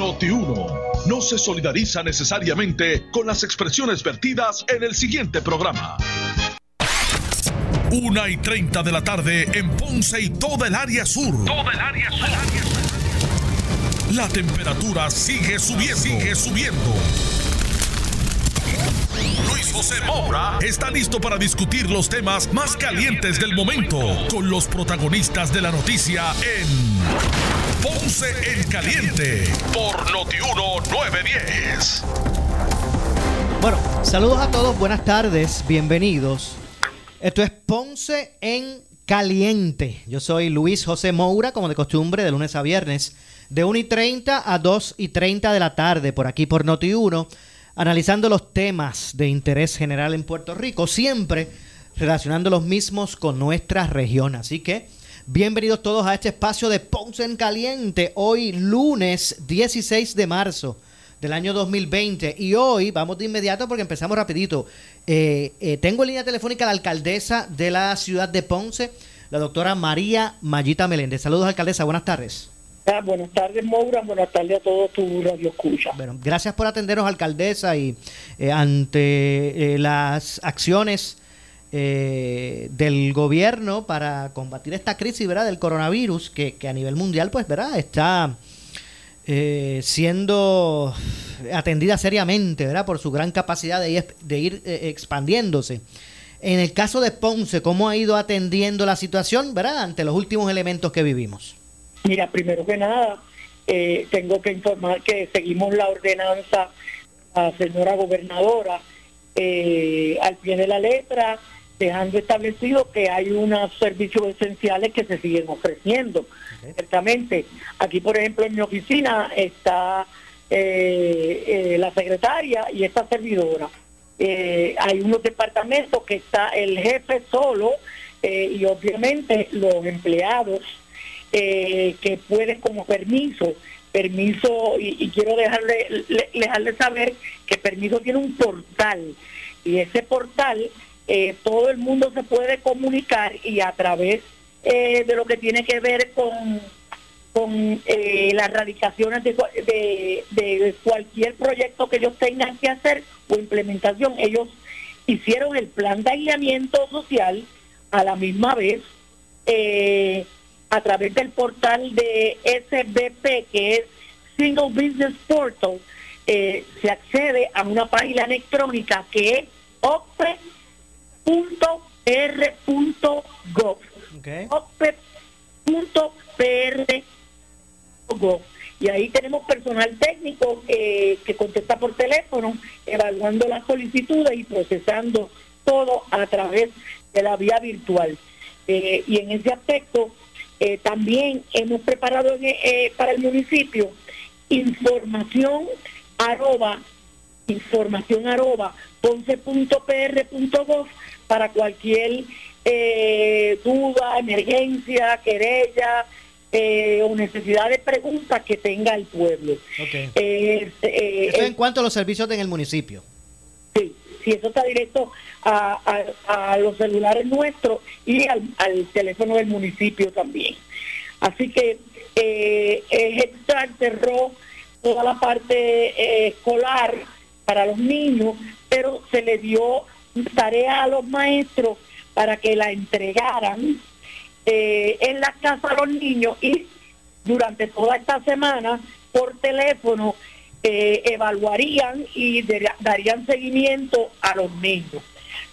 Noti1 no se solidariza necesariamente con las expresiones vertidas en el siguiente programa. Una y 30 de la tarde en Ponce y toda el área sur. Toda el área sur. La temperatura sigue subiendo. Sigue subiendo. Luis José Moura está listo para discutir los temas más calientes del momento con los protagonistas de la noticia en Ponce en Caliente por Notiuno 910. Bueno, saludos a todos, buenas tardes, bienvenidos. Esto es Ponce en Caliente. Yo soy Luis José Moura, como de costumbre, de lunes a viernes, de 1 y 30 a 2 y 30 de la tarde, por aquí por Noti1 analizando los temas de interés general en Puerto Rico, siempre relacionando los mismos con nuestra región. Así que bienvenidos todos a este espacio de Ponce en Caliente, hoy lunes 16 de marzo del año 2020. Y hoy vamos de inmediato porque empezamos rapidito. Eh, eh, tengo en línea telefónica a la alcaldesa de la ciudad de Ponce, la doctora María Mayita Meléndez. Saludos, alcaldesa, buenas tardes. Ah, buenas tardes, Moura. Buenas tardes a todos tu radio escucha. Bueno, gracias por atendernos, alcaldesa, y eh, ante las acciones eh, del gobierno para combatir esta crisis, ¿verdad? Del coronavirus, que, a nivel mundial, pues, ¿verdad? Está siendo atendida seriamente, ¿verdad? Por su gran capacidad de ir, de ir expandiéndose. En el caso de Ponce, ¿cómo ha ido atendiendo la situación, ¿verdad? Ante los últimos elementos que vivimos. Mira, primero que nada, eh, tengo que informar que seguimos la ordenanza a señora gobernadora eh, al pie de la letra, dejando establecido que hay unos servicios esenciales que se siguen ofreciendo. Ciertamente, aquí por ejemplo en mi oficina está eh, la secretaria y esta servidora. hay unos departamentos que está el jefe solo y obviamente los empleados eh, que puede como permiso, permiso, y, quiero dejarle, dejarle saber que permiso tiene un portal, y ese portal eh, todo el mundo se puede comunicar y a través eh, de lo que tiene que ver con con las radicaciones de, de, de, cualquier proyecto que ellos tengan que hacer o implementación. Ellos hicieron el plan de aislamiento social a la misma vez. Eh, a través del portal de SBP, que es Single Business Portal, eh, se accede a una página electrónica que es opre.pr.gov. Okay. Y ahí tenemos personal técnico eh, que contesta por teléfono, evaluando las solicitudes y procesando todo a través de la vía virtual. Eh, y en ese aspecto, eh, también hemos preparado eh, para el municipio información arroba información arroba ponce.pr.gov para cualquier eh, duda, emergencia, querella o necesidad de preguntas que tenga el pueblo. Eso en cuanto a los servicios en el municipio. Sí, sí, eso está directo a, los celulares nuestros y al, teléfono del municipio también. Así que eh, cerró toda la parte eh, escolar para los niños, pero se le dio tarea a los maestros para que la entregaran eh, en la casa a los niños y durante toda esta semana por teléfono eh, evaluarían y darían seguimiento a los niños.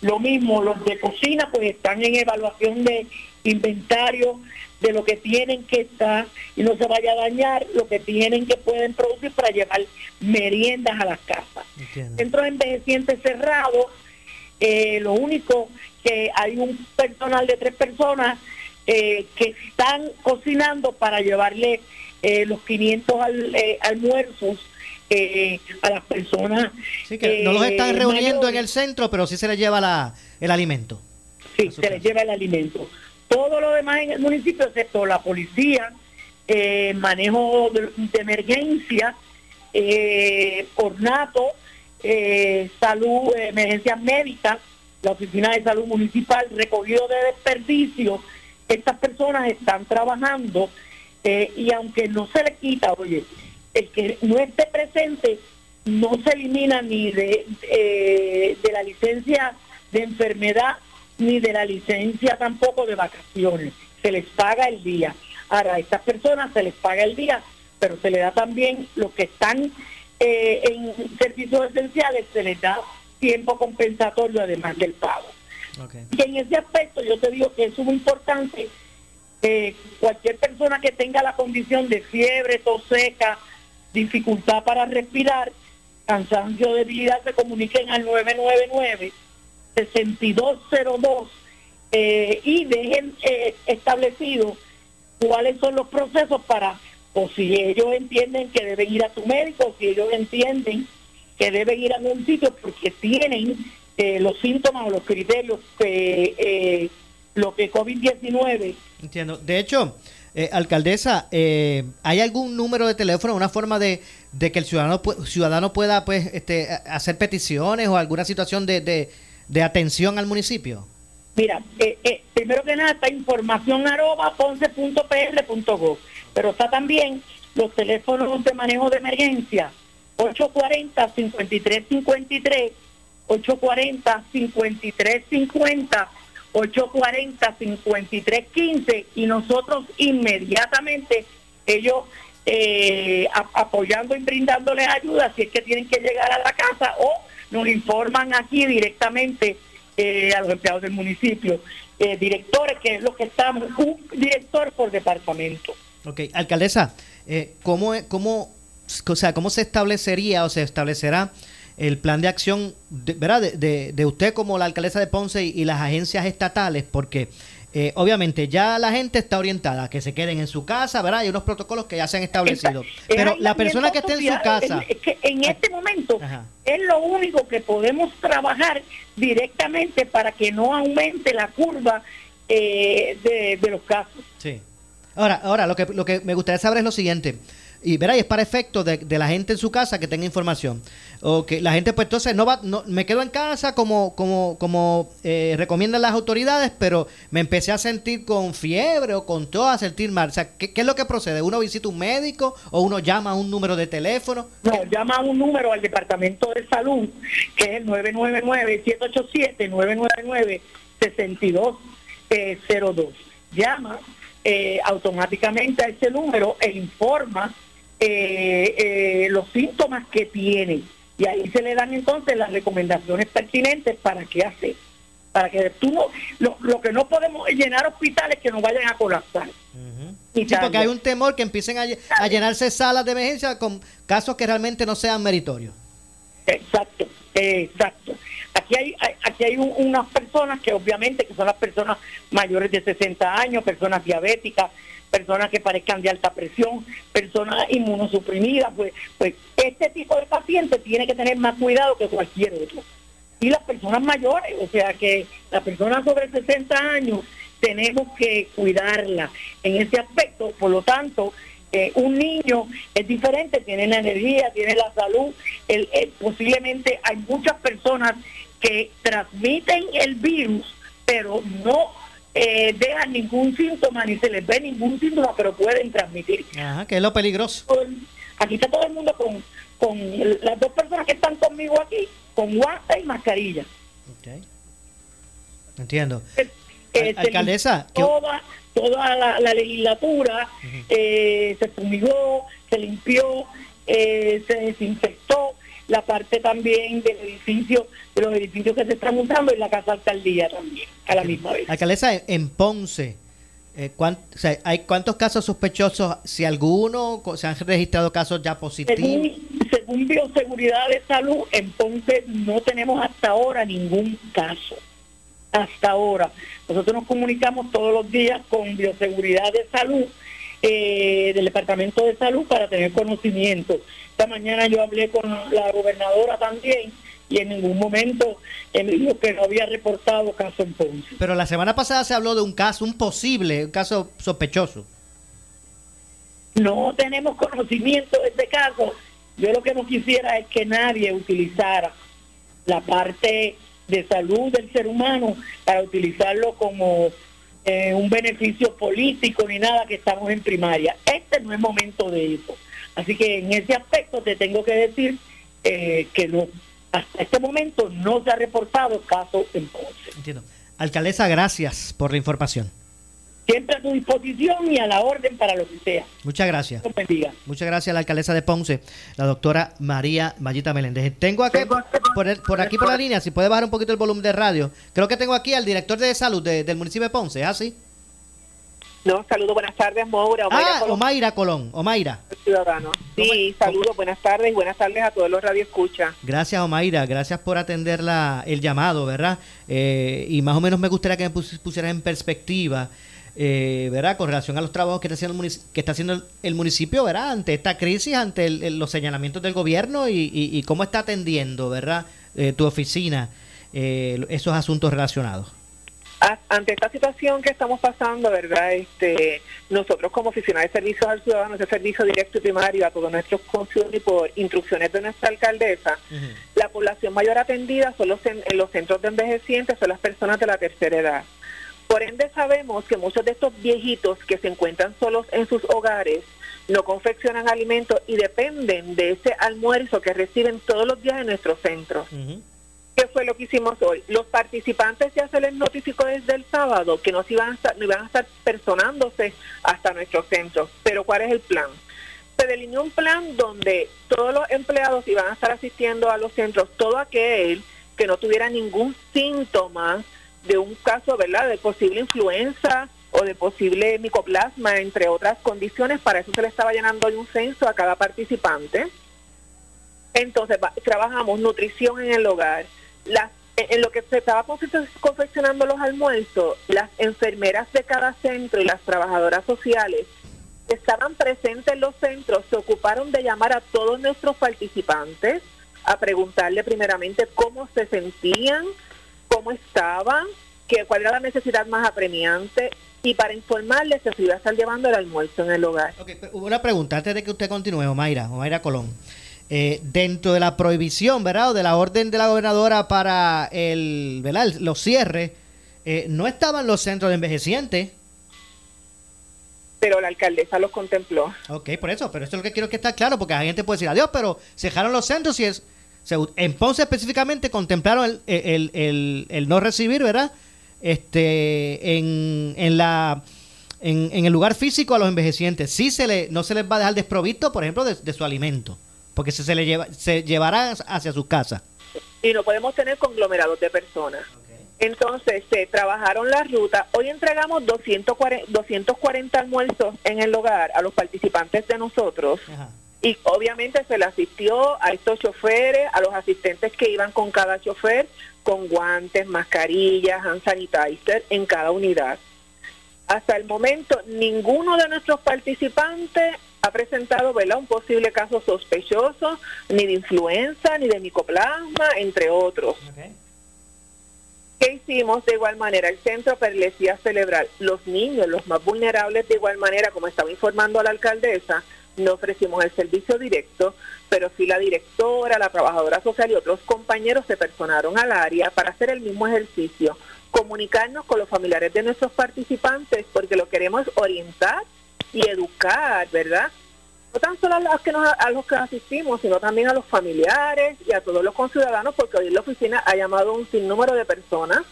Lo mismo, los de cocina pues están en evaluación de inventario de lo que tienen que estar y no se vaya a dañar lo que tienen que pueden producir para llevar meriendas a las casas. Centros envejecientes cerrados, eh, lo único que hay un personal de tres personas eh, que están cocinando para llevarle eh, los 500 almuerzos eh, a las personas. que no los están eh, reuniendo en el centro, pero sí se les lleva la, el alimento. Sí, se les lleva el alimento. Todo lo demás en el municipio, excepto la policía, eh, manejo de, emergencia, eh, ornato, salud, emergencias médicas, la oficina de salud municipal, recogido de desperdicios. Estas personas están trabajando y aunque no se les quita, oye, el que no esté presente no se elimina ni de, eh, de la licencia de enfermedad ni de la licencia tampoco de vacaciones. Se les paga el día. Ahora, a estas personas se les paga el día, pero se les da también los que están eh, en servicios esenciales, se les da tiempo compensatorio además del pago. Y en ese aspecto yo te digo que es muy importante que cualquier persona que tenga la condición de fiebre, tos seca, dificultad para respirar, cansancio, debilidad, se comuniquen al 999 6202 eh, y dejen eh, establecido cuáles son los procesos para, o si ellos entienden que deben ir a su médico, si ellos entienden que deben ir a algún sitio porque tienen eh, los síntomas o los criterios que eh, lo que COVID-19. Entiendo. De hecho, eh, alcaldesa, eh, ¿hay algún número de teléfono, una forma de, de que el ciudadano ciudadano pueda pues este, hacer peticiones o alguna situación de, de, atención al municipio? Mira, eh, primero que nada está información arroba ponce.pr.gov, pero está también los teléfonos de manejo de emergencia 840-5353, 840-5350 840-5315 y nosotros inmediatamente, ellos eh, apoyando y brindándoles ayuda si es que tienen que llegar a la casa o nos informan aquí directamente eh, a los empleados del municipio, eh, directores, que es lo que estamos, un director por departamento. Ok, alcaldesa, ¿cómo, cómo, o sea, ¿cómo se establecería o se establecerá el plan de acción de, ¿verdad? De, de, usted como la alcaldesa de Ponce y, las agencias estatales, porque eh, obviamente ya la gente está orientada que se queden en su casa, ¿verdad? Hay unos protocolos que ya se han establecido. Pero la persona que esté en su casa... Es que en este momento es lo único que podemos trabajar directamente para que no aumente la curva eh, de, los casos. Sí. Ahora, ahora lo que, lo que me gustaría saber es lo siguiente y verá, y es para efecto de, la gente en su casa que tenga información. O que la gente, pues entonces, no va, no, me quedo en casa como, como, como eh, recomiendan las autoridades, pero me empecé a sentir con fiebre o con todo, a sentir mal. O sea, ¿qué, es lo que procede? ¿Uno visita un médico o uno llama a un número de teléfono? No, llama a un número al Departamento de Salud, que es el 999-787-999-6202. Llama eh, automáticamente a ese número e informa eh, eh, los síntomas que tiene. Y ahí se le dan entonces las recomendaciones pertinentes para qué hacer. Para que tú no lo, que no podemos llenar hospitales que no vayan a colapsar. Sí, porque hay un temor que empiecen a, llenarse salas de emergencia con casos que realmente no sean meritorios. Exacto exacto. Aquí hay, aquí hay unas personas que obviamente que son las personas mayores de 60 años personas diabéticas personas que parezcan de alta presión, personas inmunosuprimidas, pues, pues este tipo de pacientes tiene que tener más cuidado que cualquier otro. Y las personas mayores, o sea que las personas sobre 60 años tenemos que cuidarlas en ese aspecto, por lo tanto, eh, un niño es diferente, tiene la energía, tiene la salud, el, posiblemente hay muchas personas que transmiten el virus, pero no eh, dejan ningún síntoma ni se les ve ningún síntoma, pero pueden transmitir. Ajá, que es lo peligroso. Aquí está todo el mundo con, con las dos personas que están conmigo aquí, con guantes y mascarilla. Okay. Entiendo. Eh, alcaldesa. Toda, toda la, legislatura eh, se fumigó, se limpió, eh, se desinfectó la parte también del edificio, de los edificios que se están usando y la casa alcaldía también, a la misma vez. Alcaldesa, en Ponce, eh, ¿hay cuántos casos sospechosos, si alguno, se han registrado casos ya positivos? Según, según Bioseguridad de Salud, en Ponce no tenemos hasta ahora ningún caso. Hasta ahora. Nosotros nos comunicamos todos los días con Bioseguridad de Salud eh, del Departamento de Salud para tener conocimiento. Esta mañana yo hablé con la gobernadora también y en ningún momento me dijo que no había reportado caso en Ponce. Pero la semana pasada se habló de un caso, un posible, un caso sospechoso. No tenemos conocimiento de este caso. Yo lo que no quisiera es que nadie utilizara la parte de salud del ser humano para utilizarlo como eh, un beneficio político ni nada que estamos en primaria. Este no es momento de eso. Así que en ese aspecto te tengo que decir eh, que hasta este momento no se ha reportado caso en Ponce. Entiendo. Alcaldesa, gracias por la información. Siempre a tu disposición y a la orden para lo que sea. Muchas gracias. Muchas gracias a la alcaldesa de Ponce, la doctora María Mayita Meléndez. Tengo aquí, por, por aquí por la línea, si puede bajar un poquito el volumen de radio, creo que tengo aquí al director de salud del municipio de Ponce, ¿es así? No, saludos, buenas tardes, Moura. Omaira ah, Colón. Omaira Colón, Omaira. Ciudadano. Sí, saludos, buenas tardes y buenas tardes a todos los radioescuchas. Gracias, Omaira, gracias por atender la, el llamado, ¿verdad? Eh, y más o menos me gustaría que me pusieras en perspectiva, eh, ¿verdad? Con relación a los trabajos que está haciendo el, que está haciendo el, municipio, ¿verdad? Ante esta crisis, ante los señalamientos del gobierno y, cómo está atendiendo, ¿verdad? Eh, tu oficina esos asuntos relacionados ante esta situación que estamos pasando, ¿verdad? Este, nosotros como oficina de servicios al ciudadano, ese servicio directo y primario a todos nuestros consumidores y por instrucciones de nuestra alcaldesa, la población mayor atendida son los, en, los centros de envejecientes, son las personas de la tercera edad. Por ende sabemos que muchos de estos viejitos que se encuentran solos en sus hogares no confeccionan alimentos y dependen de ese almuerzo que reciben todos los días en nuestro centro. ¿Qué fue lo que hicimos hoy? Los participantes ya se les notificó desde el sábado que no, iban a estar, no iban a estar personándose hasta nuestro centro. Pero ¿cuál es el plan? Se delineó un plan donde todos los empleados iban a estar asistiendo a los centros, todo aquel que no tuviera ningún síntoma de un caso, ¿verdad?, de posible influenza o de posible micoplasma, entre otras condiciones. Para eso se le estaba llenando un censo a cada participante. Entonces, trabajamos nutrición en el hogar, las, en lo que se estaba confeccionando los almuerzos, las enfermeras de cada centro y las trabajadoras sociales que estaban presentes en los centros se ocuparon de llamar a todos nuestros participantes a preguntarle primeramente cómo se sentían, cómo estaban, que, cuál era la necesidad más apremiante y para informarles que se iba a estar llevando el almuerzo en el hogar. Okay, una pregunta antes de que usted continúe, Omaira, Omaira Colón. Eh, dentro de la prohibición, ¿verdad? O de la orden de la gobernadora para el, ¿verdad? los cierres, eh, no estaban los centros de envejecientes. Pero la alcaldesa los contempló. Ok, por eso, pero esto es lo que quiero que esté claro, porque la gente puede decir adiós, pero cerraron los centros y es. En Ponce específicamente contemplaron el, el, el, no recibir, ¿verdad? Este, en, en la. En, en, el lugar físico a los envejecientes. Sí se le, no se les va a dejar desprovisto, por ejemplo, de su alimento porque se, se le lleva, se llevará hacia sus casas. Y no podemos tener conglomerados de personas. Entonces se trabajaron las rutas. Hoy entregamos 240, 240 almuerzos en el hogar a los participantes de nosotros. Y obviamente se le asistió a estos choferes, a los asistentes que iban con cada chofer, con guantes, mascarillas, hand sanitizer en cada unidad. Hasta el momento, ninguno de nuestros participantes ha presentado ¿verdad? un posible caso sospechoso, ni de influenza, ni de micoplasma, entre otros. ¿Qué hicimos de igual manera? El Centro Perlesía Celebral, los niños, los más vulnerables, de igual manera, como estaba informando a la alcaldesa, no ofrecimos el servicio directo, pero sí la directora, la trabajadora social y otros compañeros se personaron al área para hacer el mismo ejercicio, comunicarnos con los familiares de nuestros participantes, porque lo queremos orientar y educar, ¿verdad? No tan solo a los, que nos, a los que asistimos, sino también a los familiares y a todos los conciudadanos, porque hoy la oficina ha llamado un sinnúmero de personas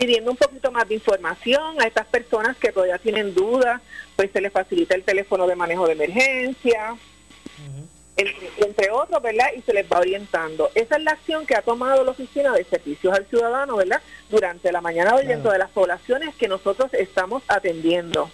pidiendo un poquito más de información a estas personas que todavía tienen dudas, pues se les facilita el teléfono de manejo de emergencia, entre, otros, ¿verdad? Y se les va orientando. Esa es la acción que ha tomado la Oficina de Servicios al Ciudadano, ¿verdad? Durante la mañana hoy dentro de las poblaciones que nosotros estamos atendiendo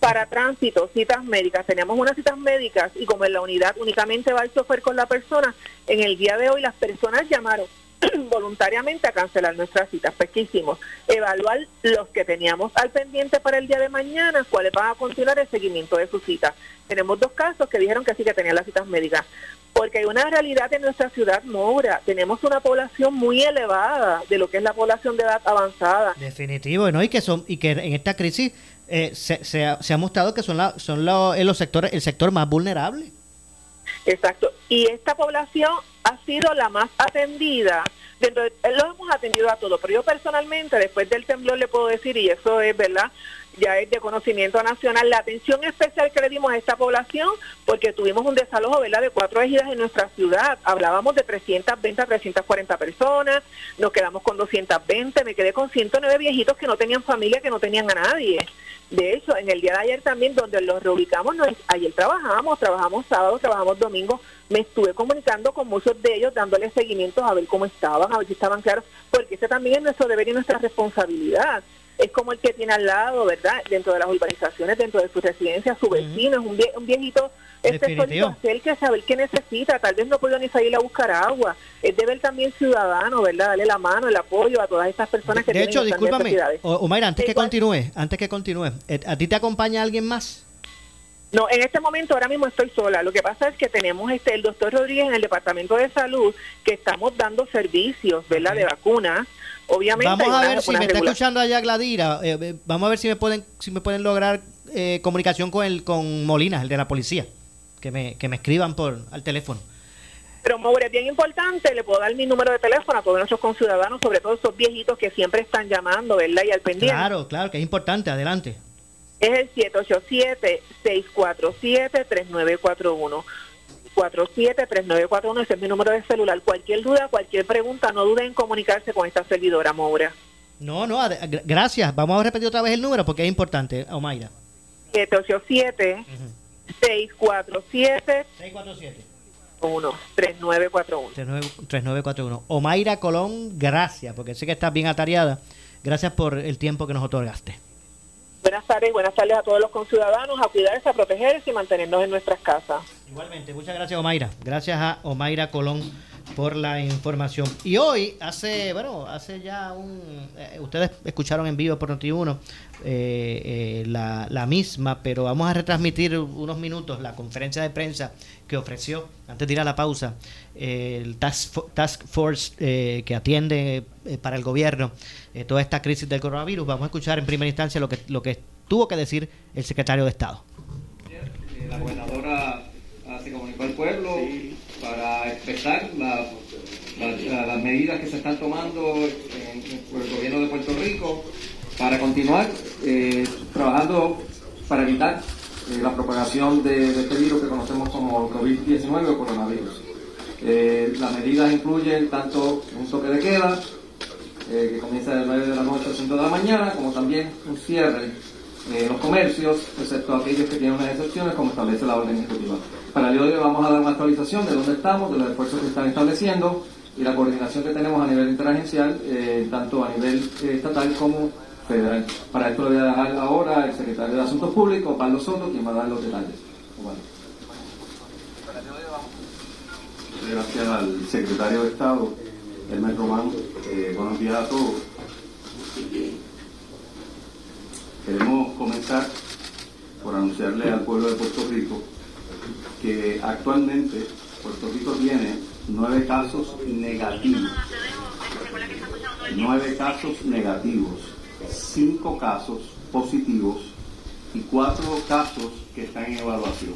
para tránsito, citas médicas. Teníamos unas citas médicas y como en la unidad únicamente va el chofer con la persona, en el día de hoy las personas llamaron voluntariamente a cancelar nuestras citas. Pues ¿qué hicimos? Evaluar los que teníamos al pendiente para el día de mañana, cuáles van a continuar el seguimiento de sus citas. Tenemos dos casos que dijeron que sí que tenían las citas médicas. Porque hay una realidad en nuestra ciudad, Moura. Tenemos una población muy elevada de lo que es la población de edad avanzada. Definitivo, ¿no? Y que, son, y que en esta crisis eh, se, se, ha, mostrado que son, la, son los sectores, el sector más vulnerable. Exacto. Y esta población ha sido la más atendida. Dentro de, lo hemos atendido a todos, pero yo personalmente, después del temblor, le puedo decir, y eso es verdad, ya es de conocimiento nacional. La atención especial que le dimos a esta población, porque tuvimos un desalojo ¿verdad? de cuatro ejidas en nuestra ciudad. Hablábamos de 320 a 340 personas, nos quedamos con 220, me quedé con 109 viejitos que no tenían familia, que no tenían a nadie. De hecho, en el día de ayer también, donde los reubicamos, ayer trabajamos, trabajamos sábado, trabajamos domingo, me estuve comunicando con muchos de ellos, dándoles seguimientos a ver cómo estaban, a ver si estaban claros, porque ese también es nuestro deber y nuestra responsabilidad es como el que tiene al lado, ¿verdad? Dentro de las urbanizaciones, dentro de su residencia, su vecino, es un, un viejito este el que saber qué necesita, tal vez no puede ni salir a buscar agua. Es deber también ciudadano, ¿verdad? Darle la mano, el apoyo a todas estas personas que de hecho, discúlpame, Omaira, antes que continúe, antes que continúe, eh, ¿a ti te acompaña alguien más? No, en este momento ahora mismo estoy sola. Lo que pasa es que tenemos este el doctor Rodríguez en el Departamento de Salud que estamos dando servicios, ¿verdad? De vacunas Obviamente. Vamos a ver si me está escuchando allá Gladira. Eh, eh, vamos a ver si me pueden si me pueden lograr eh, comunicación con el con Molina, el de la policía, que me que me escriban por al teléfono. Pero Maure, es bien importante, le puedo dar mi número de teléfono a todos nuestros conciudadanos, sobre todo esos viejitos que siempre están llamando, ¿verdad? Y al pendiente. Claro, claro, que es importante, adelante. Es el 787-647-3941. 473941, ese es mi número de celular. Cualquier duda, cualquier pregunta, no duden en comunicarse con esta servidora, Moura. No, no, gracias. Vamos a repetir otra vez el número porque es importante, Omaira. 787 647 647 1 3941 3941 Omaira Colón, gracias, porque sé que estás bien atareada. Gracias por el tiempo que nos otorgaste. Buenas tardes, buenas tardes a todos los conciudadanos, a cuidarse, a protegerse y mantenernos en nuestras casas. Igualmente, muchas gracias Omaira. Gracias a Omaira Colón por la información. Y hoy, hace, bueno, hace ya un... Eh, ustedes escucharon en vivo por Noti1 eh, eh, la, la, misma, pero vamos a retransmitir unos minutos la conferencia de prensa que ofreció, antes de ir a la pausa, el Task, task Force que atiende para el gobierno toda esta crisis del coronavirus. Vamos a escuchar en primera instancia lo que, lo que tuvo que decir el secretario de Estado. La gobernadora al pueblo para expresar las medidas que se están tomando por el gobierno de Puerto Rico para continuar eh, trabajando para evitar eh, la propagación de, este virus que conocemos como COVID-19 o coronavirus. Eh, las medidas incluyen tanto un toque de queda, que comienza de 9 de la noche a 5 de la mañana, como también un cierre en los comercios, excepto aquellos que tienen unas excepciones, como establece la orden ejecutiva. Para el día de hoy vamos a dar una actualización de dónde estamos, de los esfuerzos que están estableciendo y la coordinación que tenemos a nivel interagencial, tanto a nivel estatal como federal. Para esto le voy a dejar ahora el secretario de Asuntos Públicos, Pablo Soto, quien va a dar los detalles. Gracias al secretario de Estado, Hermes Román. Eh, buenos días a todos. Queremos comenzar por anunciarle al pueblo de Puerto Rico que actualmente Puerto Rico tiene nueve casos negativos. Nueve casos negativos cinco casos positivos y cuatro casos que están en evaluación.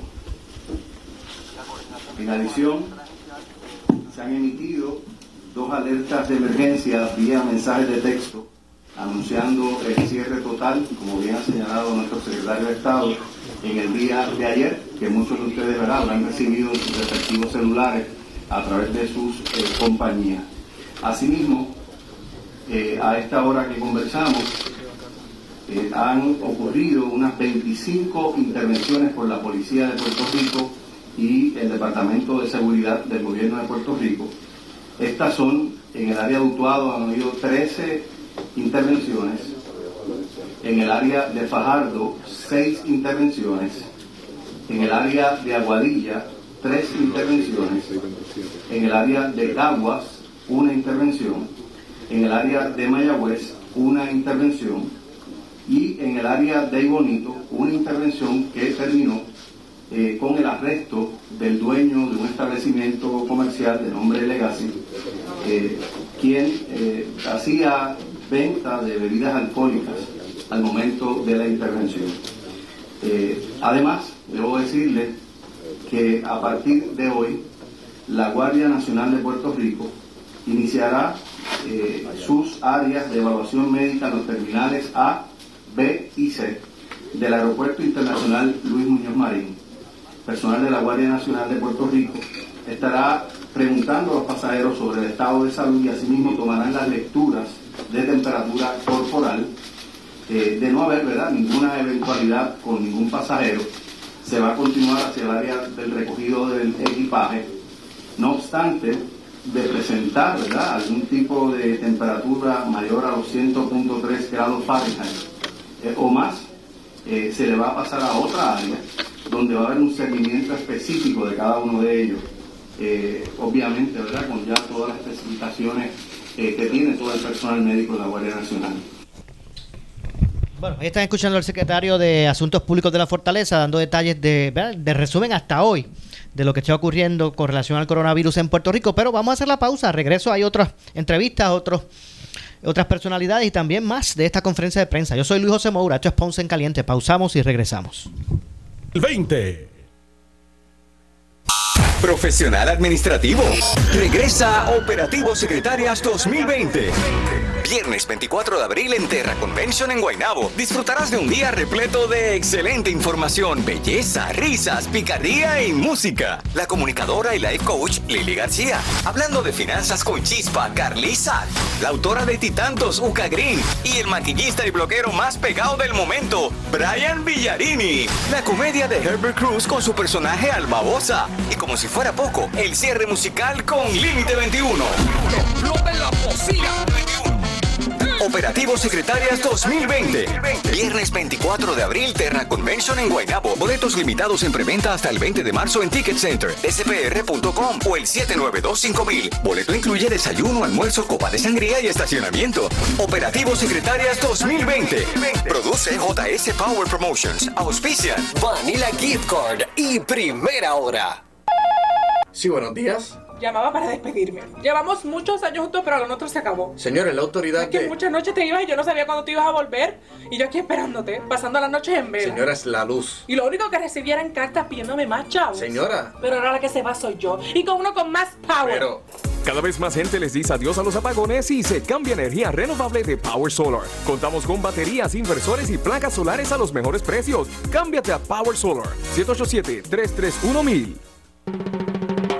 En adición, se han emitido dos alertas de emergencia vía mensajes de texto anunciando el cierre total, como bien ha señalado nuestro secretario de Estado en el día de ayer, que muchos de ustedes verán, han recibido sus respectivos celulares a través de sus eh, compañías. Asimismo, eh, a esta hora que conversamos, eh, han ocurrido unas 25 intervenciones por la Policía de Puerto Rico y el Departamento de Seguridad del Gobierno de Puerto Rico. Estas son, en el área de Utuado han habido 13 intervenciones, en el área de Fajardo 6 intervenciones, en el área de Aguadilla 3 intervenciones, en el área de Caguas una intervención, en el área de Mayagüez una intervención. Y en el área de Ibonito una intervención que terminó eh, con el arresto del dueño de un establecimiento comercial de nombre Legacy, eh, quien eh, hacía venta de bebidas alcohólicas al momento de la intervención. además, debo decirle que a partir de hoy, la Guardia Nacional de Puerto Rico iniciará sus áreas de evaluación médica en los terminales A, B y C del Aeropuerto Internacional Luis Muñoz Marín, personal de la Guardia Nacional de Puerto Rico, estará preguntando a los pasajeros sobre el estado de salud y asimismo tomarán las lecturas de temperatura corporal. Eh, de no haber ¿verdad? ninguna eventualidad con ningún pasajero, se va a continuar hacia el área del recogido del equipaje. No obstante, de presentar ¿verdad? algún tipo de temperatura mayor a los 100.3 grados Fahrenheit eh, o más, eh, se le va a pasar a otra área donde va a haber un seguimiento específico de cada uno de ellos. Obviamente, ¿verdad? Con ya todas las especificaciones que tiene todo el personal médico de la Guardia Nacional. Bueno, ahí están escuchando al secretario de Asuntos Públicos de la Fortaleza dando detalles de, de resumen hasta hoy de lo que está ocurriendo con relación al coronavirus en Puerto Rico. Pero vamos a hacer la pausa. Regreso, hay otras entrevistas, otros, otras personalidades y también más de esta conferencia de prensa. Yo soy Luis José Moura, esto es Ponce en Caliente. Pausamos y regresamos. 20. Profesional Administrativo. Regresa Operativo Secretarias 2020. Viernes 24 de abril en Terra Convention en Guaynabo. Disfrutarás de un día repleto de excelente información, belleza, risas, picardía y música. La comunicadora y life coach Lili García. Hablando de finanzas con chispa, Carlisa. La autora de Titantos, Uca Green. Y el maquillista y bloguero más pegado del momento, Brian Villarini. La comedia de Herbert Cruz con su personaje Albabosa. Y como si fuera poco, el cierre musical con Límite 21. Operativo Secretarias 2020. Viernes 24 de abril, Terra Convention en Guaynabo. Boletos limitados en preventa hasta el 20 de marzo en Ticket Center, spr.com o el 7925000. Boleto incluye desayuno, almuerzo, copa de sangría y estacionamiento. Operativo Secretarias 2020. Produce JS Power Promotions. Auspician Vanilla Gift Card y Primera Hora. Sí, buenos días. Llamaba para despedirme. Llevamos muchos años juntos, pero lo nuestro se acabó. Señores, la autoridad Es que muchas noches te ibas y yo no sabía cuándo te ibas a volver. Y yo aquí esperándote, pasando las noches en vela. Señora, es la luz. Y lo único que recibía eran cartas pidiéndome más chavos. Señora. Pero ahora la que se va soy yo. Y con uno con más power. Pero... Cada vez más gente les dice adiós a los apagones y se cambia energía renovable de Power Solar. Contamos con baterías, inversores y placas solares a los mejores precios. Cámbiate a Power Solar. 787-331-1000.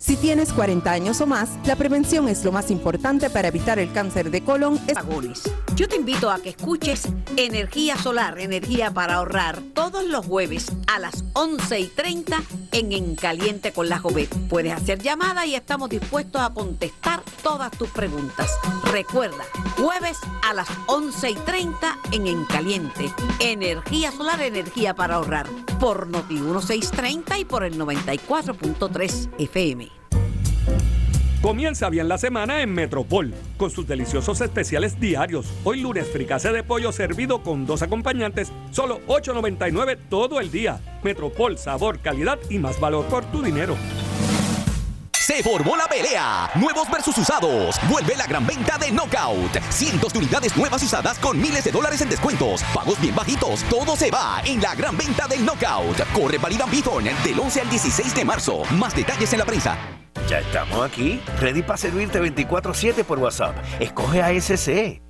Si tienes 40 años o más, la prevención es lo más importante para evitar el cáncer de colon. Agones. Yo te invito a que escuches Energía Solar, Energía para ahorrar, todos los jueves a las 11 y 30 en En Caliente con la Jovet. Puedes hacer llamada y estamos dispuestos a contestar todas tus preguntas. Recuerda, jueves a las 11 y 30 en En Caliente. Energía Solar, Energía para ahorrar. Por Noti 1630 y por el 94.3 FM. Comienza bien la semana en Metropol, con sus deliciosos especiales diarios. Hoy lunes, fricase de pollo servido con dos acompañantes, solo $8.99 todo el día. Metropol, sabor, calidad y más valor por tu dinero. Se formó la pelea. Nuevos versus usados. Vuelve la gran venta de Knockout. Cientos de unidades nuevas usadas con miles de dólares en descuentos. Pagos bien bajitos. Todo se va en la gran venta del Knockout. Corre valida Bithorn del 11 al 16 de marzo. Más detalles en la prensa. Ya estamos aquí, ready para servirte 24-7 por WhatsApp. Escoge ASC.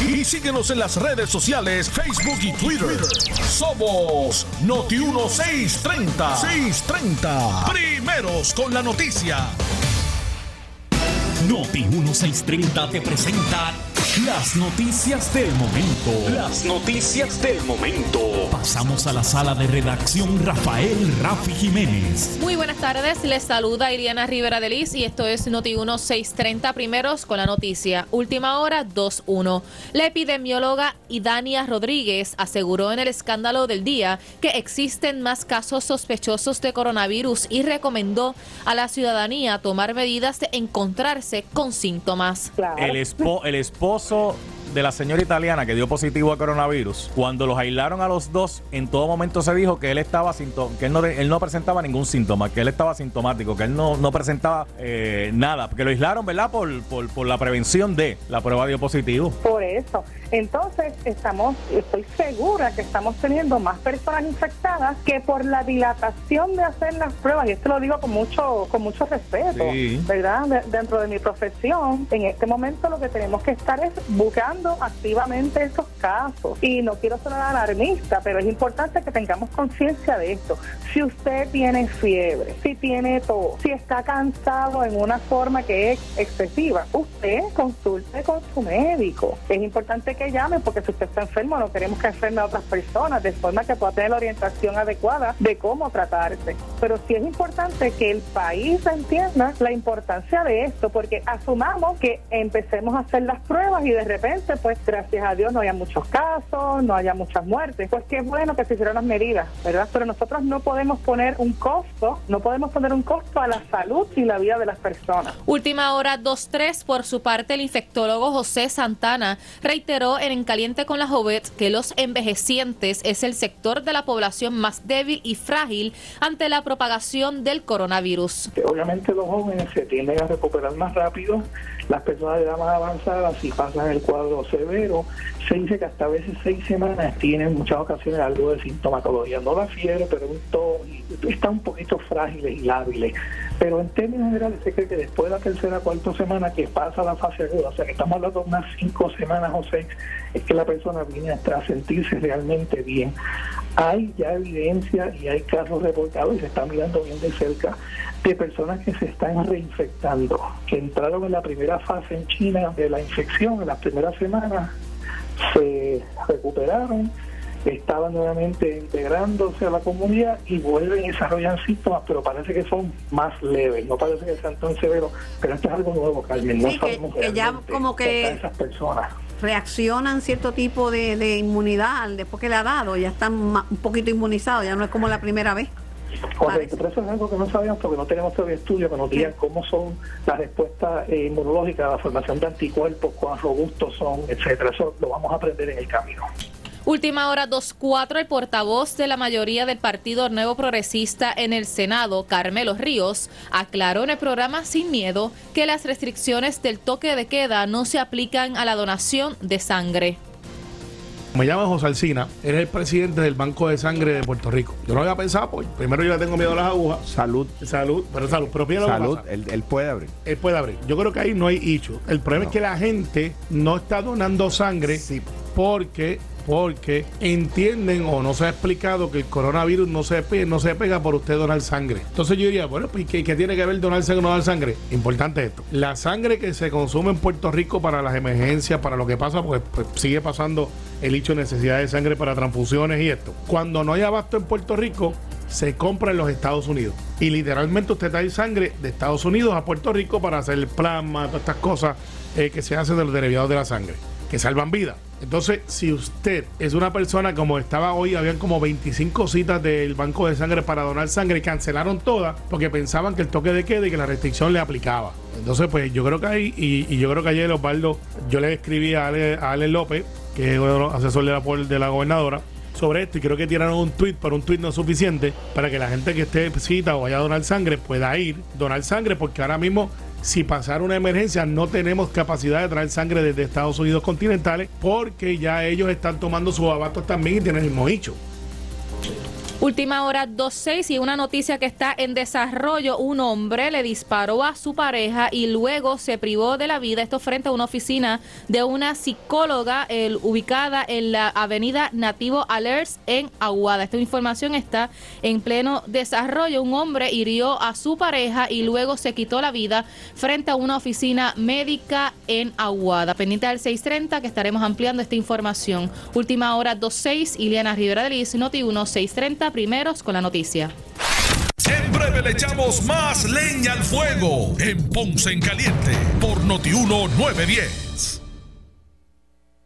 y síguenos en las redes sociales Facebook y Twitter. Somos Noti 1630. 630. Primeros con la noticia. Noti 1630 te presenta las noticias del momento. Las noticias del momento. Pasamos a la sala de redacción Rafael Rafi Jiménez. Muy buenas tardes, les saluda Iriana Rivera de Liz y esto es Noti 1630 primeros con la noticia. Última hora 21. La epidemióloga Idania Rodríguez aseguró en el escándalo del día que existen más casos sospechosos de coronavirus y recomendó a la ciudadanía tomar medidas de encontrarse con síntomas. El, espo- el esposo de la señora italiana que dio positivo a coronavirus, cuando los aislaron a los dos, en todo momento se dijo que él estaba que él no, él no presentaba ningún síntoma, que él estaba sintomático, que él no, no presentaba eh, nada, porque lo aislaron, ¿verdad? Por, por, por la prevención de la prueba dio positivo. Por eso. Entonces, estamos, estoy segura que estamos teniendo más personas infectadas que por la dilatación de hacer las pruebas, y esto lo digo con mucho, con mucho respeto, Sí. ¿verdad? De- dentro de mi profesión, en este momento lo que tenemos que estar es buscando activamente esos casos. Y no quiero sonar alarmista, pero es importante que tengamos conciencia de esto. Si usted tiene fiebre, si tiene tos, si está cansado en una forma que es excesiva, usted consulte con su médico. Es importante que llame porque si usted está enfermo no queremos que enferme a otras personas de forma que pueda tener la orientación adecuada de cómo tratarse. Pero sí es importante que el país entienda la importancia de esto porque asumamos que empecemos a hacer las pruebas y de repente pues gracias a Dios no haya muchos casos, no haya muchas muertes. Pues qué bueno que se hicieron las medidas, ¿verdad? Pero nosotros no podemos poner un costo, no podemos poner un costo a la salud y la vida de las personas. Última hora 2-3. Por su parte, el infectólogo José Santana reiteró en En Caliente con la Jovet que los envejecientes es el sector de la población más débil y frágil ante la propagación del coronavirus. obviamente los jóvenes se tienden a recuperar más rápido, las personas de edad más avanzada, si pasan el cuadro severo, se dice que hasta a veces seis semanas tienen en muchas ocasiones algo de sintomatología, no la fiebre, pero un tos, y está un poquito frágiles y lábiles. Pero en términos generales se cree que después de la tercera cuarta semana que pasa la fase aguda, o sea que estamos hablando de unas cinco semanas o seis, es que la persona viene a sentirse realmente bien. Hay ya evidencia y hay casos reportados y se están mirando bien de cerca de personas que se están reinfectando, que entraron en la primera fase en China de la infección, en las primeras semanas, se recuperaron, estaban nuevamente integrándose a la comunidad y vuelven y desarrollan síntomas, pero parece que son más leves, no parece que sean tan severos, pero esto es algo nuevo, Carmen, no Sí, que- sabemos que ya realmente como que- esas personas. Reaccionan cierto tipo de, de inmunidad después que le ha dado, ya están un poquito inmunizados, ya no es como la primera vez. Correcto, pero eso es algo que no sabemos porque no tenemos todavía estudios que nos digan cómo son las respuestas eh, inmunológicas, la formación de anticuerpos, cuán robustos son, etcétera. Eso lo vamos a aprender en el camino. Última hora 2-4. El portavoz de la mayoría del Partido Nuevo Progresista en el Senado, Carmelo Ríos, aclaró en el programa Sin Miedo que las restricciones del toque de queda no se aplican a la donación de sangre. Me llamo José Alcina, eres el presidente del Banco de Sangre de Puerto Rico. Yo no había pensado, pues primero yo le tengo miedo a las agujas. Salud. Salud, pero salud. Pero mira lo que Salud, pasa. él, él puede abrir. Él puede abrir. Yo creo que ahí no hay hecho. El problema es que la gente no está donando sangre porque porque entienden o no se ha explicado que el coronavirus no se, pe- no se pega por usted donar sangre. Entonces yo diría, bueno, pues ¿qué, tiene que ver donar sangre o no dar sangre? Importante esto. La sangre que se consume en Puerto Rico para las emergencias, para lo que pasa, pues, pues sigue pasando el hecho de necesidad de sangre para transfusiones y esto. Cuando no hay abasto en Puerto Rico, se compra en los Estados Unidos. Y literalmente usted trae sangre de Estados Unidos a Puerto Rico para hacer plasma, todas estas cosas eh, que se hacen de los derivados de la sangre. Que salvan vidas. Entonces, si usted es una persona como estaba hoy, habían como 25 citas del banco de sangre para donar sangre y cancelaron todas porque pensaban que el toque de queda y que la restricción le aplicaba. Entonces, pues yo creo que ahí, y, yo creo que ayer Osvaldo, yo le escribí a Ale, López, que es asesor de la, gobernadora, sobre esto y creo que tiraron un tweet, pero un tweet no suficiente para que la gente que esté cita o vaya a donar sangre pueda ir, donar sangre, porque ahora mismo si pasara una emergencia, no tenemos capacidad de traer sangre desde Estados Unidos continentales porque ya ellos están tomando sus abatos también y tienen el mismo hecho. Última hora 2.6 y una noticia que está en desarrollo. Un hombre le disparó a su pareja y luego se privó de la vida. Esto frente a una oficina de una psicóloga ubicada en la avenida Nativo Alerts en Aguada. Esta información está en pleno desarrollo. Un hombre hirió a su pareja y luego se quitó la vida frente a una oficina médica en Aguada. Pendiente del 630 que estaremos ampliando esta información. Última hora 2.6. Iliana Rivera de Liz, Noti 1 630 primeros con la noticia. En breve le echamos más leña al fuego en Ponce en Caliente por Notiuno 910.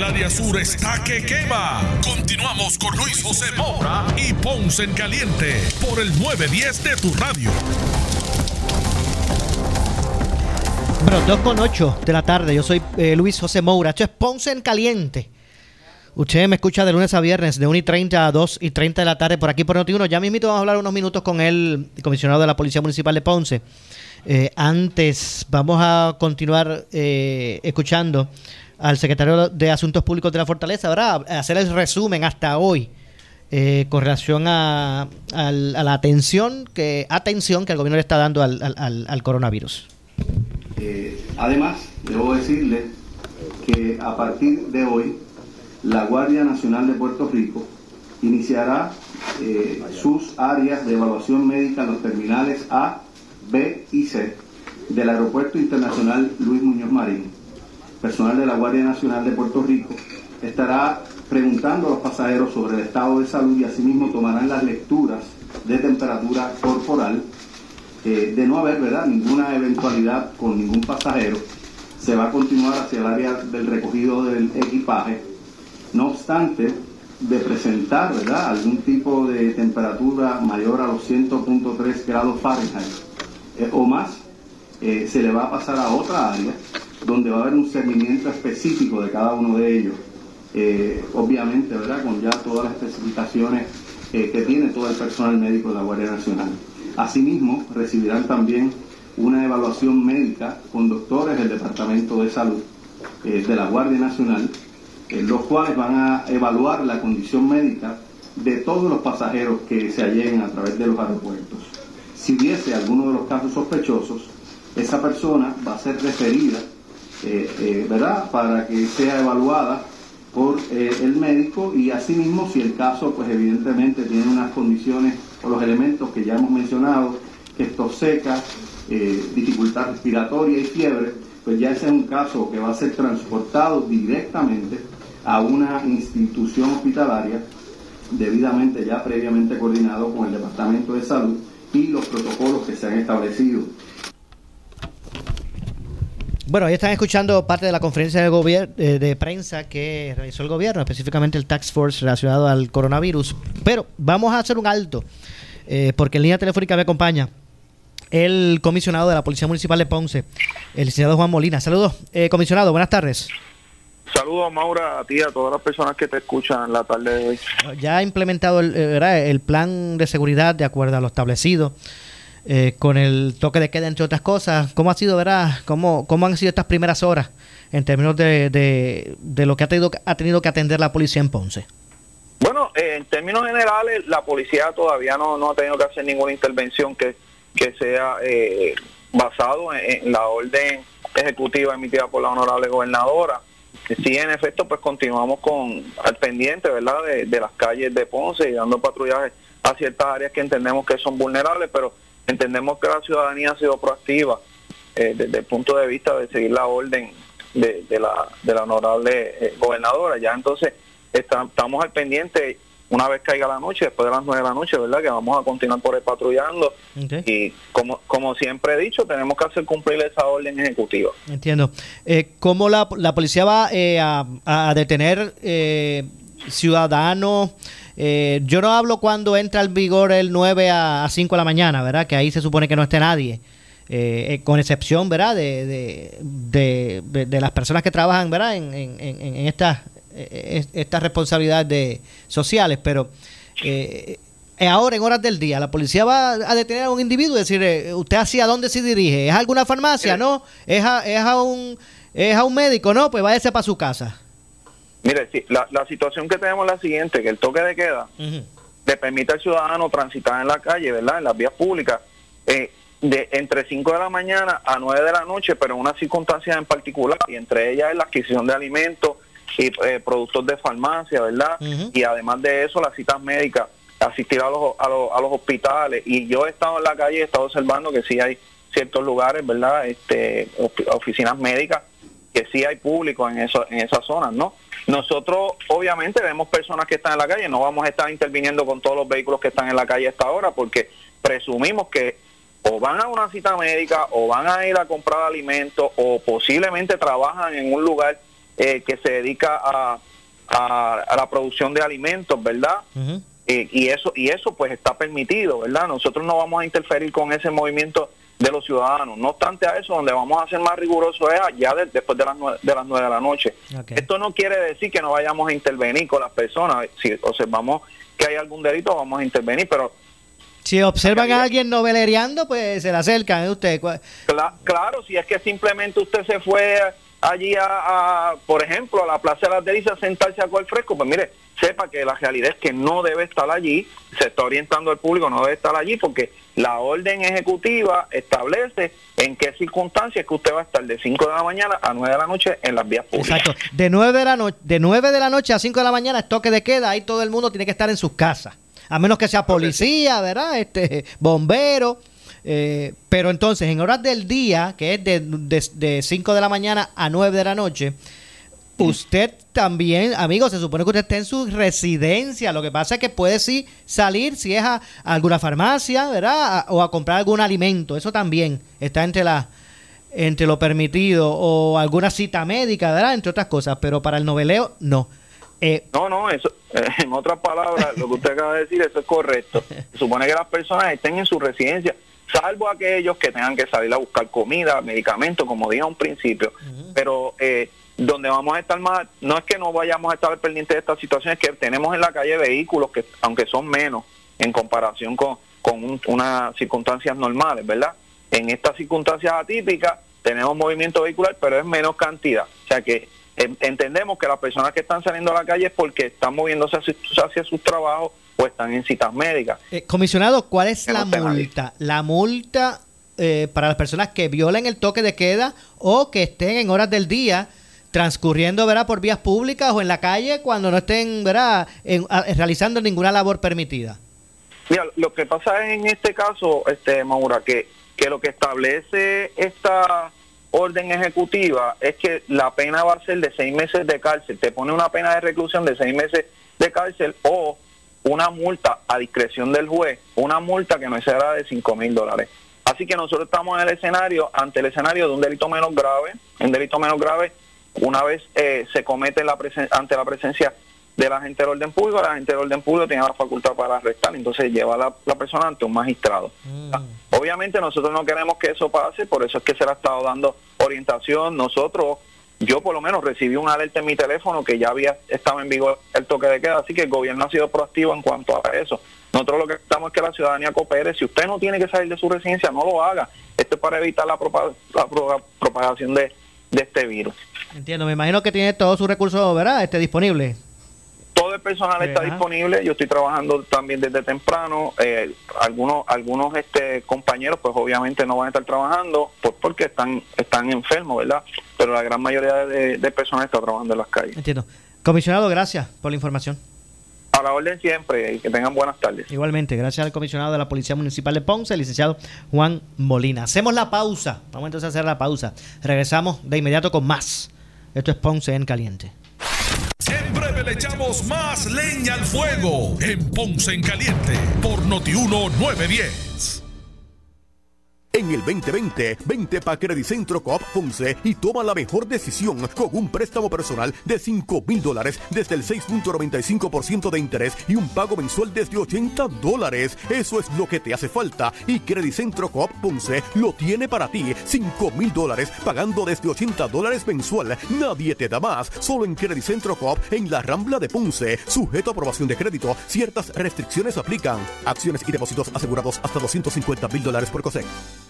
El área sur está que quema. Continuamos con Luis José Moura y Ponce en Caliente por el 910 de tu radio. Bueno, 2 con 8 de la tarde. Yo soy eh, Luis José Moura. Esto es Ponce en Caliente. Usted me escucha de lunes a viernes, de 1 y 30 a 2 y 30 de la tarde por aquí por Noti1. Ya mismo vamos a hablar unos minutos con el comisionado de la Policía Municipal de Ponce. Eh, antes, vamos a continuar eh, escuchando al secretario de Asuntos Públicos de la Fortaleza, ¿verdad? Hacer el resumen hasta hoy eh, con relación a, la atención que, atención que el gobierno le está dando al, coronavirus. Eh, además, debo decirle que a partir de hoy, la Guardia Nacional de Puerto Rico iniciará eh, sus áreas de evaluación médica en los terminales A, B y C del Aeropuerto Internacional Luis Muñoz Marín personal de la Guardia Nacional de Puerto Rico, estará preguntando a los pasajeros sobre el estado de salud y asimismo tomarán las lecturas de temperatura corporal. de no haber ¿verdad? ninguna eventualidad con ningún pasajero, se va a continuar hacia el área del recogido del equipaje. No obstante, de presentar ¿verdad? algún tipo de temperatura mayor a los 100.3 grados Fahrenheit eh, o más, eh, se le va a pasar a otra área donde va a haber un seguimiento específico de cada uno de ellos, eh, obviamente, ¿verdad? Con ya todas las especificaciones eh, que tiene todo el personal médico de la Guardia Nacional. Asimismo, recibirán también una evaluación médica con doctores del Departamento de Salud eh, de la Guardia Nacional, los cuales van a evaluar la condición médica de todos los pasajeros que se hallen a través de los aeropuertos. Si hubiese alguno de los casos sospechosos, esa persona va a ser referida ¿verdad? Para que sea evaluada por eh, el médico y asimismo si el caso pues evidentemente tiene unas condiciones o los elementos que ya hemos mencionado, que esto seca, dificultad respiratoria y fiebre, pues ya ese es un caso que va a ser transportado directamente a una institución hospitalaria debidamente ya previamente coordinado con el Departamento de Salud y los protocolos que se han establecido bueno, ahí están escuchando parte de la conferencia de, eh, de prensa que realizó el gobierno, específicamente el Tax Force relacionado al coronavirus. Pero vamos a hacer un alto, eh, porque en línea telefónica me acompaña el comisionado de la Policía Municipal de Ponce, el licenciado Juan Molina. Saludos, eh, comisionado, buenas tardes. Saludos, Maura, a ti, a todas las personas que te escuchan la tarde de hoy. Ya ha implementado el, eh, el plan de seguridad de acuerdo a lo establecido. Eh, con el toque de queda, entre otras cosas. ¿Cómo ha sido, verdad? ¿Cómo, cómo han sido estas primeras horas en términos de, de, lo que ha tenido, ha tenido que atender la policía en Ponce? Bueno, eh, en términos generales, la policía todavía no, no ha tenido que hacer ninguna intervención que, que sea eh, basado en, en la orden ejecutiva emitida por la honorable gobernadora. Sí, en efecto, pues continuamos con al pendiente, ¿verdad?, de, de las calles de Ponce y dando patrullaje a ciertas áreas que entendemos que son vulnerables, pero entendemos que la ciudadanía ha sido proactiva eh, desde el punto de vista de seguir la orden de, de la, de la honorable eh, gobernadora. Ya entonces está- estamos al pendiente una vez caiga la noche, después de las nueve de la noche, ¿verdad? Que vamos a continuar por ahí patrullando y como, como siempre he dicho, tenemos que hacer cumplir esa orden ejecutiva. Entiendo. Eh, ¿Cómo la, la policía va eh, a, a detener eh, ciudadanos? Eh, yo no hablo cuando entra en vigor el 9 a, a 5 de la mañana, ¿verdad? Que ahí se supone que no esté nadie. Eh, eh, con excepción, ¿verdad? De, de, de, de- de las personas que trabajan, ¿verdad? En, en, en, estas, eh, estas responsabilidades de, sociales, pero ahora en horas del día la policía va a detener a un individuo y decirle, ¿usted hacia dónde se dirige? ¿Es a alguna farmacia? No, es a, es a un es a un médico, no, pues váyase para su casa. Mire, sí, la, la situación que tenemos es la siguiente, que el toque de queda le permite al ciudadano transitar en la calle, ¿verdad? En las vías públicas, eh, de entre 5 de la mañana a 9 de la noche, pero en unas circunstancias en particular, y entre ellas es la adquisición de alimentos y eh, productos de farmacia, ¿verdad? Y además de eso, las citas médicas, asistir a los, a, los, a los hospitales. Y yo he estado en la calle y he estado observando que sí hay ciertos lugares, ¿verdad? Este, ofi- oficinas médicas que sí hay público en eso, en esas zonas, ¿no? Nosotros obviamente vemos personas que están en la calle, no vamos a estar interviniendo con todos los vehículos que están en la calle a esta hora porque presumimos que o van a una cita médica o van a ir a comprar alimentos o posiblemente trabajan en un lugar eh, que se dedica a, a, a la producción de alimentos, ¿verdad? Eh, y eso y eso pues está permitido, ¿verdad? Nosotros no vamos a interferir con ese movimiento de los ciudadanos. No obstante a eso, donde vamos a ser más rigurosos es ya después de las nueve, de las nueve de la noche. Esto no quiere decir que no vayamos a intervenir con las personas. Si observamos que hay algún delito, vamos a intervenir, pero Si observan a alguien novelereando, pues se le acercan, ¿eh? Usted, Cla- claro, si es que simplemente usted se fue allí a, a, por ejemplo, a la Plaza de las Delicias a sentarse a coger fresco, pues mire, sepa que la realidad es que no debe estar allí, se está orientando al público, no debe estar allí porque la orden ejecutiva establece en qué circunstancias que usted va a estar de 5 de la mañana a 9 de la noche en las vías públicas. Exacto. De 9 de la noche, de 9 de la noche a 5 de la mañana es toque de queda, ahí todo el mundo tiene que estar en sus casas. A menos que sea policía, ¿verdad? Este, bombero. eh, pero entonces, en horas del día, que es de, de, de 5 de la mañana a 9 de la noche, usted también, amigo, se supone que usted está en su residencia. Lo que pasa es que puede sí salir si es a, a alguna farmacia, ¿verdad? A- o a comprar algún alimento. Eso también está entre las entre lo permitido o alguna cita médica, ¿verdad? Entre otras cosas, pero para el noveleo, no. Eh, No, no, eso, en otras palabras, lo que usted acaba de decir, eso es correcto. Se supone que las personas estén en su residencia, salvo aquellos que tengan que salir a buscar comida, medicamentos, como dije a un principio. Pero eh, donde vamos a estar más, no es que no vayamos a estar pendientes de esta situación, es que tenemos en la calle vehículos que, aunque son menos en comparación con, con un- unas circunstancias normales, ¿verdad? En estas circunstancias atípicas tenemos movimiento vehicular, pero es menos cantidad. O sea que en- entendemos que las personas que están saliendo a la calle es porque están moviéndose hacia, hacia sus trabajos o están en citas médicas. eh, comisionado, ¿cuál es Que la no multa? La multa eh, para las personas que violen el toque de queda o que estén en horas del día transcurriendo, ¿verdad? Por vías públicas o en la calle cuando no estén, ¿verdad? En- realizando ninguna labor permitida. Mira, lo que pasa en este caso, este Maura, que, que lo que establece esta orden ejecutiva es que la pena va a ser de seis meses de cárcel. Te pone una pena de reclusión de seis meses de cárcel o una multa a discreción del juez, una multa que no será de cinco mil dólares. Así que nosotros estamos en el escenario, ante el escenario de un delito menos grave, un delito menos grave, una vez eh, se comete la presen- ante la presencia del agente del orden público, el agente del orden público tiene la facultad para arrestar, entonces lleva a la, la persona ante un magistrado. Obviamente nosotros no queremos que eso pase, por eso es que se le ha estado dando orientación. Nosotros yo por lo menos recibí un alerta en mi teléfono que ya había estado en vigor el toque de queda, así que el gobierno ha sido proactivo en cuanto a eso. Nosotros lo que estamos es que la ciudadanía coopere. Si usted no tiene que salir de su residencia, no lo haga. Esto es para evitar la, propagación de, este virus. Entiendo, me imagino que tiene todos sus recursos, ¿verdad? Este, disponible. Todo el personal está disponible. Yo estoy trabajando también desde temprano. Eh, algunos algunos este compañeros, pues obviamente no van a estar trabajando pues porque están están enfermos, ¿verdad? Pero la gran mayoría de, de personal está trabajando en las calles. Entiendo. Comisionado, gracias por la información. A la orden siempre y que tengan buenas tardes. Igualmente, gracias al comisionado de la Policía Municipal de Ponce, el licenciado Juan Molina. Hacemos la pausa. Vamos entonces a hacer la pausa. Regresamos de inmediato con más. Esto es Ponce en Caliente. En breve le echamos más leña al fuego en Ponce en Caliente por Notiuno 910. En el 2020, vente para Credicentro Coop Ponce y toma la mejor decisión con un préstamo personal de 5 mil dólares desde el 6.95% de interés y un pago mensual desde 80 dólares. Eso es lo que te hace falta y Credicentro Coop Ponce lo tiene para ti. 5 mil dólares pagando desde 80 dólares mensual. Nadie te da más. Solo en Credicentro Coop en la Rambla de Ponce. Sujeto a aprobación de crédito. Ciertas restricciones aplican. Acciones y depósitos asegurados hasta 250 mil dólares por COSEC.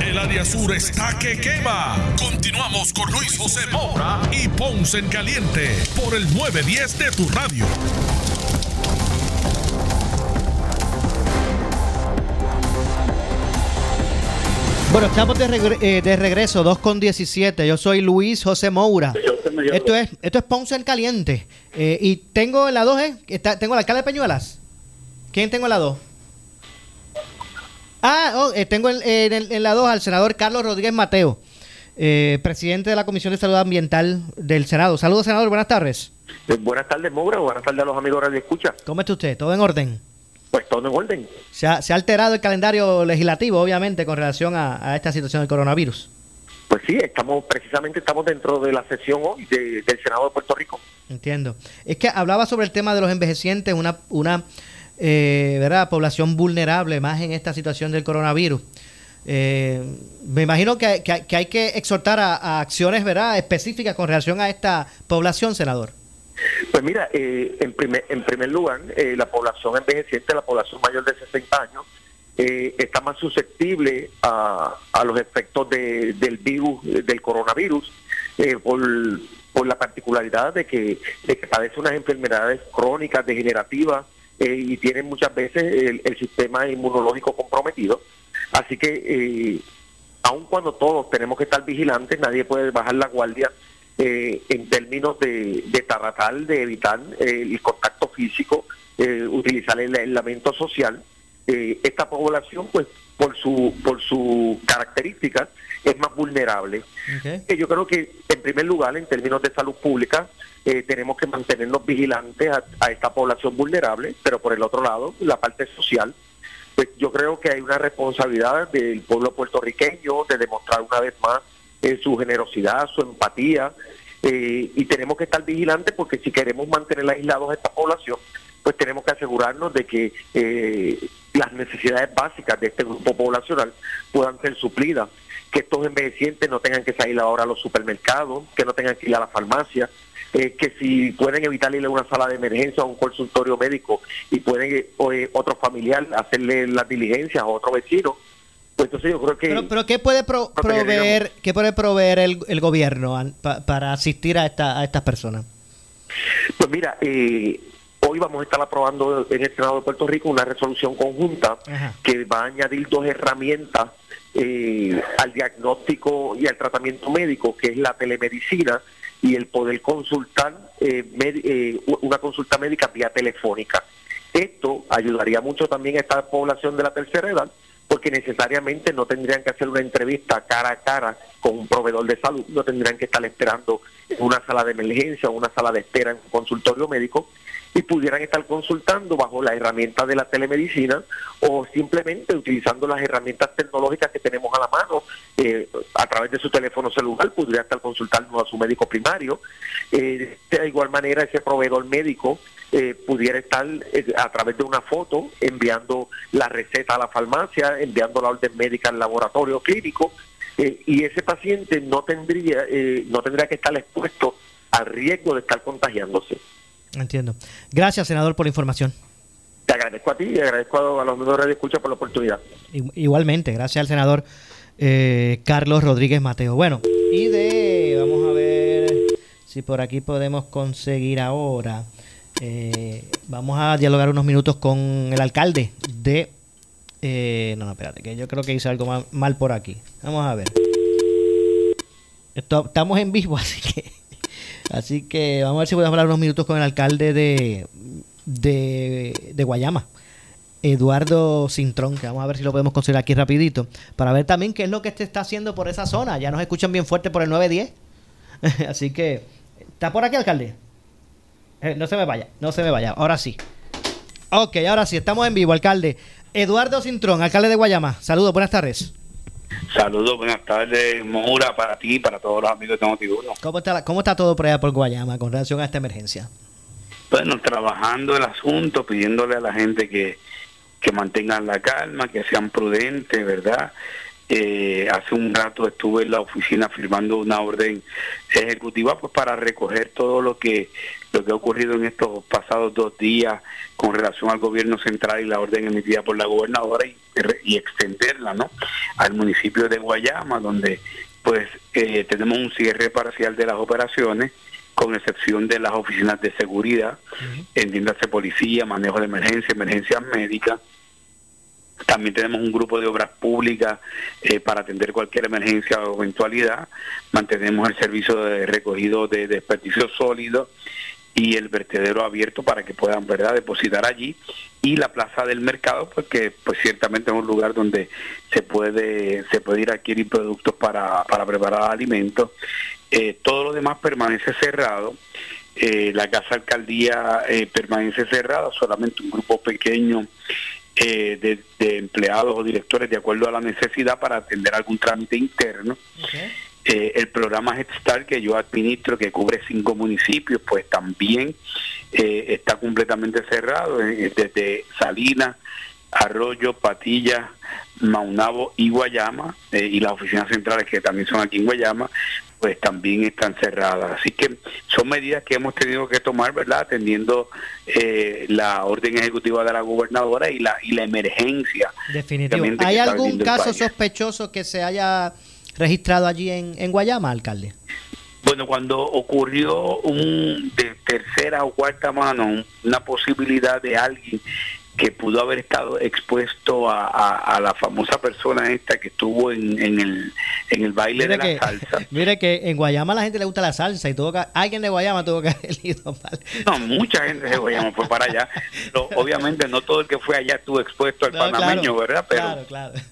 El área sur está que quema. Continuamos con Luis José Moura y Ponce en Caliente por el 910 de tu radio. Bueno, estamos de, eh, de, regreso, 2 con 17. Yo soy Luis José Moura. Esto es, esto es Ponce en Caliente. Eh, y tengo en la 2, ¿eh? Está, tengo la alcalde de Peñuelas. ¿Quién tengo en la 2? Ah, oh, eh, tengo en, la 2 al senador Carlos Rodríguez Mateo, eh, presidente de la Comisión de Salud Ambiental del Senado. Saludos, senador, buenas tardes. Eh, buenas tardes, Moura, buenas tardes a los amigos de Escucha. ¿Cómo está usted? ¿Todo en orden? Pues todo en orden. Se ha, alterado el calendario legislativo, obviamente, con relación a, esta situación del coronavirus. Pues sí, estamos precisamente estamos dentro de la sesión hoy del Senado de Puerto Rico. Entiendo. Es que hablaba sobre el tema de los envejecientes, una, una eh, ¿verdad? población vulnerable, más en esta situación del coronavirus. Eh, me imagino que, hay que exhortar a, acciones ¿verdad? específicas con relación a esta población, senador. Pues mira, eh, en, primer, en primer lugar, eh, la población envejeciente, la población mayor de 60 años, está más susceptible a, a los efectos del virus, del coronavirus, por, por la particularidad de que, de que padece unas enfermedades crónicas, degenerativas, eh, y tienen muchas veces el, sistema inmunológico comprometido. Así que, eh, aun cuando todos tenemos que estar vigilantes, nadie puede bajar la guardia eh, en términos de, de tratar de evitar eh, el contacto físico, utilizar el aislamiento social. esta población, pues, por su por su características, es más vulnerable. yo creo que, en primer lugar, en términos de salud pública, eh, tenemos que mantenernos vigilantes a, esta población vulnerable, pero por el otro lado, la parte social, pues yo creo que hay una responsabilidad del pueblo puertorriqueño de demostrar una vez más eh, su generosidad, su empatía, eh, y tenemos que estar vigilantes porque si queremos mantener aislados a esta población, pues tenemos que asegurarnos de que las necesidades básicas de este grupo poblacional puedan ser suplidas, que estos envejecientes no tengan que salir ahora a los supermercados, que no tengan que ir a la farmacia, eh, que si pueden evitar ir a una sala de emergencia o un consultorio médico y pueden eh, eh, otro familiar hacerle las diligencias a otro vecino, pues entonces yo creo que... Pero, ¿qué puede proveer, ¿qué puede proveer el, el gobierno para asistir a, esta, a estas personas? Pues mira, hoy vamos a estar aprobando en el Senado de Puerto Rico una resolución conjunta que va a añadir dos herramientas al diagnóstico y al tratamiento médico, que es la telemedicina y el poder consultar eh, eh, una consulta médica vía telefónica. Esto ayudaría mucho también a esta población de la tercera edad, porque necesariamente no tendrían que hacer una entrevista cara a cara con un proveedor de salud, no tendrían que estar esperando en una sala de emergencia o una sala de espera en un consultorio médico y pudieran estar consultando bajo la herramienta de la telemedicina o simplemente utilizando las herramientas tecnológicas que tenemos a la mano eh, a través de su teléfono celular, podría estar consultando a su médico primario. Eh, de igual manera, ese proveedor médico eh, pudiera estar a través de una foto enviando la receta a la farmacia, enviando la orden médica al laboratorio clínico y ese paciente no tendría no tendría que estar expuesto al riesgo de estar contagiándose. Entiendo. Gracias, senador, por la información. Te agradezco a ti y agradezco a los miembros de Escucha por la oportunidad. Igualmente, gracias al senador Carlos Rodríguez Mateo. Bueno, y de, vamos a ver si por aquí podemos conseguir ahora. Eh, vamos a dialogar unos minutos con el alcalde de... Eh, no, no, espérate, que yo creo que hice algo mal, por aquí. Vamos a ver. estamos en vivo, así que... Así que vamos a ver si podemos hablar unos minutos con el alcalde de, de, de Guayama. Eduardo Cintrón, que vamos a ver si lo podemos conseguir aquí rapidito, para ver también qué es lo que se está haciendo por esa zona. Ya nos escuchan bien fuerte por el 910. Así que, ¿está por aquí, alcalde? Eh, no se me vaya, no se me vaya. Ahora sí. Ok, ahora sí, estamos en vivo, alcalde. Eduardo Cintrón, alcalde de Guayama. Saludos, buenas tardes. Saludos, buenas tardes, Moura, para ti y para todos los amigos de Notiuno. ¿Cómo está, ¿Cómo está todo por allá por Guayama con relación a esta emergencia? Bueno, trabajando el asunto, pidiéndole a la gente que, que mantengan la calma, que sean prudentes, ¿verdad? Eh, hace un rato estuve en la oficina firmando una orden ejecutiva pues para recoger todo lo que lo que ha ocurrido en estos pasados dos días con relación al gobierno central y la orden emitida por la gobernadora y, y extenderla no al municipio de Guayama donde pues eh, tenemos un cierre parcial de las operaciones con excepción de las oficinas de seguridad, entiéndase policía, manejo de emergencia, emergencias médicas, también tenemos un grupo de obras públicas eh, para atender cualquier emergencia o eventualidad. Mantenemos el servicio de recogido de desperdicios sólidos y el vertedero abierto para que puedan verdad depositar allí. Y la plaza del mercado porque pues ciertamente es un lugar donde se puede se puede ir a adquirir productos para, para preparar alimentos. Eh, todo lo demás permanece cerrado. Eh, la casa alcaldía permanece cerrada solamente un grupo pequeño eh, de, empleados o directores de acuerdo a la necesidad para atender algún trámite interno. Eh, el programa Head que yo administro, que cubre cinco municipios, pues también eh, está completamente cerrado, desde Salinas, Arroyo, Patilla, Maunabo y Guayama, y las oficinas centrales que también son aquí en Guayama, pues también están cerradas. Así que son medidas que hemos tenido que tomar, ¿verdad? Atendiendo eh, la orden ejecutiva de la gobernadora y la, y la emergencia. Definitivo. ¿Hay algún caso sospechoso que se haya registrado allí en, en Guayama, alcalde? Bueno, cuando ocurrió un de tercera o cuarta mano, una posibilidad de alguien que pudo haber estado expuesto a, la famosa persona esta que estuvo en, el, en el baile de la salsa. Mire que en Guayama la gente le gusta la salsa y tuvo que, alguien de Guayama tuvo que haber ido No, mucha gente de Guayama fue para allá. Pero obviamente no todo el que fue allá estuvo expuesto al panameño, ¿verdad? Pero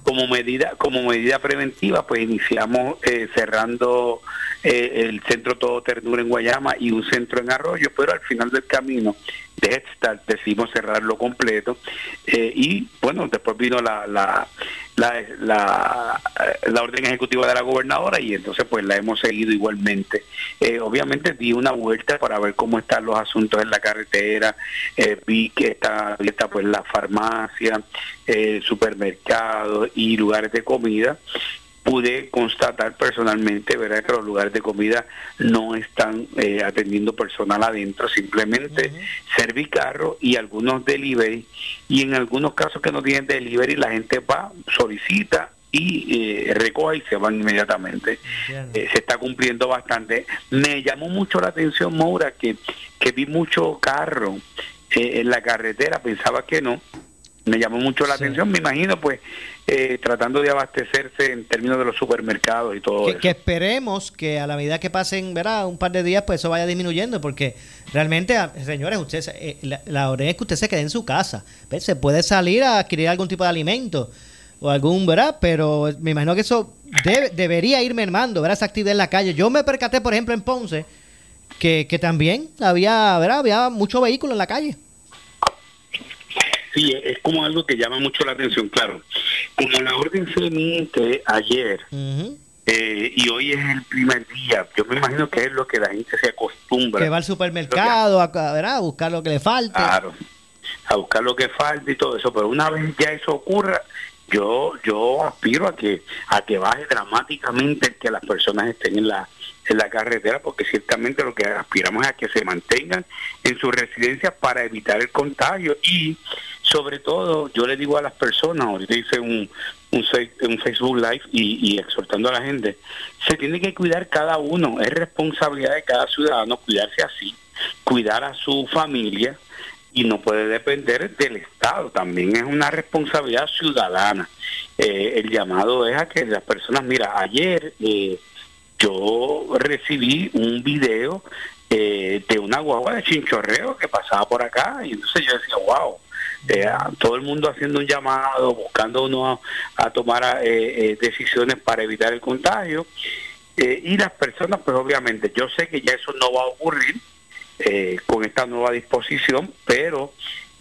como medida como medida preventiva, pues iniciamos eh, cerrando eh, el centro Todo Ternura en Guayama y un centro en Arroyo, pero al final del camino de Head decidimos cerrarlo completo eh, y bueno, después vino la, la, la, la, orden ejecutiva de la gobernadora y entonces pues la hemos seguido igualmente. Eh, obviamente di una vuelta para ver cómo están los asuntos en la carretera, eh, vi que está está pues la farmacia, supermercados y lugares de comida pude constatar personalmente, ¿verdad? Que los lugares de comida no están eh, atendiendo personal adentro, simplemente servicarro y algunos delivery. Y en algunos casos que no tienen delivery, la gente va, solicita y eh, recoge y se van inmediatamente. Eh, se está cumpliendo bastante. Me llamó mucho la atención, Maura, que, que vi mucho carro eh, en la carretera, pensaba que no. Me llamó mucho la atención, me imagino, pues eh, tratando de abastecerse en términos de los supermercados y todo que, eso. Que esperemos que a la medida que pasen ¿verdad? un par de días, pues eso vaya disminuyendo, porque realmente, señores, usted, eh, la, orden es que usted se quede en su casa. Se puede salir a adquirir algún tipo de alimento, o algún, ¿verdad? Pero me imagino que eso debería ir mermando, ¿verdad? Esa actividad en la calle. Yo me percaté, por ejemplo, en Ponce, que, que también había, ¿verdad? Había mucho vehículo en la calle. Sí, es como algo que llama mucho la atención, claro. Como la orden se emite ayer eh, y hoy es el primer día, yo me imagino que es lo que la gente se acostumbra. Que va al supermercado a, a buscar lo que le falta. Claro, a buscar lo que falta y todo eso, pero una vez ya eso ocurra, yo yo aspiro a que a que baje dramáticamente que las personas estén en la en la carretera porque ciertamente lo que aspiramos es a que se mantengan en su residencia para evitar el contagio y sobre todo yo le digo a las personas ahorita hice un un, Facebook Live y, y exhortando a la gente se tiene que cuidar cada uno es responsabilidad de cada ciudadano cuidarse así cuidar a su familia y no puede depender del Estado, también es una responsabilidad ciudadana. Eh, el llamado es a que las personas, mira, ayer eh, yo recibí un video eh, de una guagua de chinchorreo que pasaba por acá y entonces yo decía, wow, todo el mundo haciendo un llamado, buscando uno a, tomar decisiones para evitar el contagio. y las personas, pues obviamente, yo sé que ya eso no va a ocurrir, eh, con esta nueva disposición, pero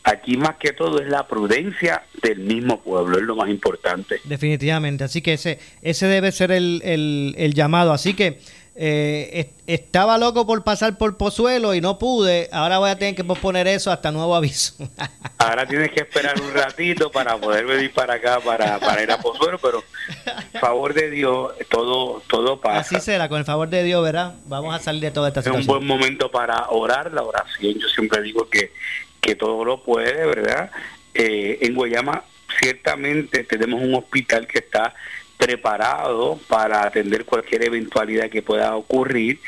aquí más que todo es la prudencia del mismo pueblo, es lo más importante. Definitivamente, así que ese, ese debe ser el, el, el llamado. Así que eh, estaba loco por pasar por Pozuelo y no pude. Ahora voy a tener que posponer eso hasta nuevo aviso. Ahora tienes que esperar un ratito para poder venir para acá para, para ir a Pozuelo, pero favor de Dios, todo todo pasa. Así será, con el favor de Dios, ¿verdad? Vamos a salir de toda esta situación. Es un buen momento para orar, la oración. Yo siempre digo que, que todo lo puede, ¿verdad? Eh, en Guayama ciertamente tenemos un hospital que está preparado para atender cualquier eventualidad que pueda ocurrir.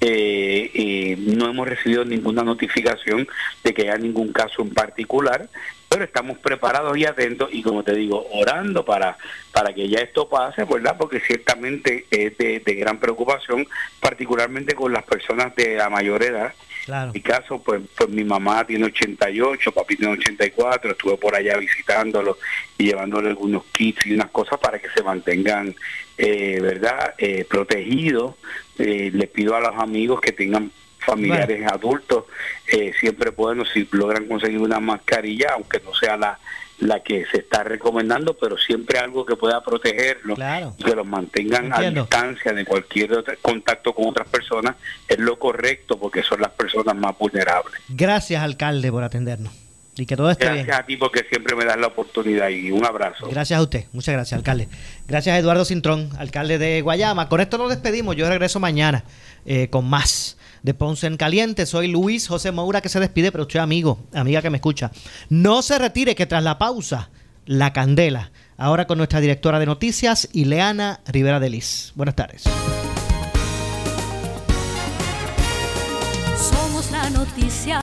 Eh, no hemos recibido ninguna notificación de que haya ningún caso en particular, pero estamos preparados y atentos y como te digo, orando para, para que ya esto pase, ¿verdad? Porque ciertamente es de gran preocupación, particularmente con las personas de la mayor edad en mi caso, pues, pues mi mamá tiene 88, papi tiene 84, estuve por allá visitándolo y llevándole algunos kits y unas cosas para que se mantengan, eh, ¿verdad?, eh, protegidos. Eh, les pido a los amigos que tengan familiares adultos, eh, siempre pueden, si logran conseguir una mascarilla, aunque no sea la la que se está recomendando, pero siempre algo que pueda protegerlo y que los mantengan a distancia de cualquier contacto con otras personas es lo correcto porque son las personas más vulnerables. Gracias, alcalde, por atendernos. Y que todo esté gracias a ti porque siempre me das la oportunidad y un abrazo. Gracias a usted, muchas gracias, alcalde. Gracias a Eduardo Cintrón, alcalde de Guayama. Con esto nos despedimos. Yo regreso mañana eh, con más de Ponce en Caliente. Soy Luis José Moura que se despide, pero usted amigo, amiga que me escucha. No se retire que tras la pausa, la candela. Ahora con nuestra directora de noticias, Ileana Rivera de Liz. Buenas tardes. Somos la noticia.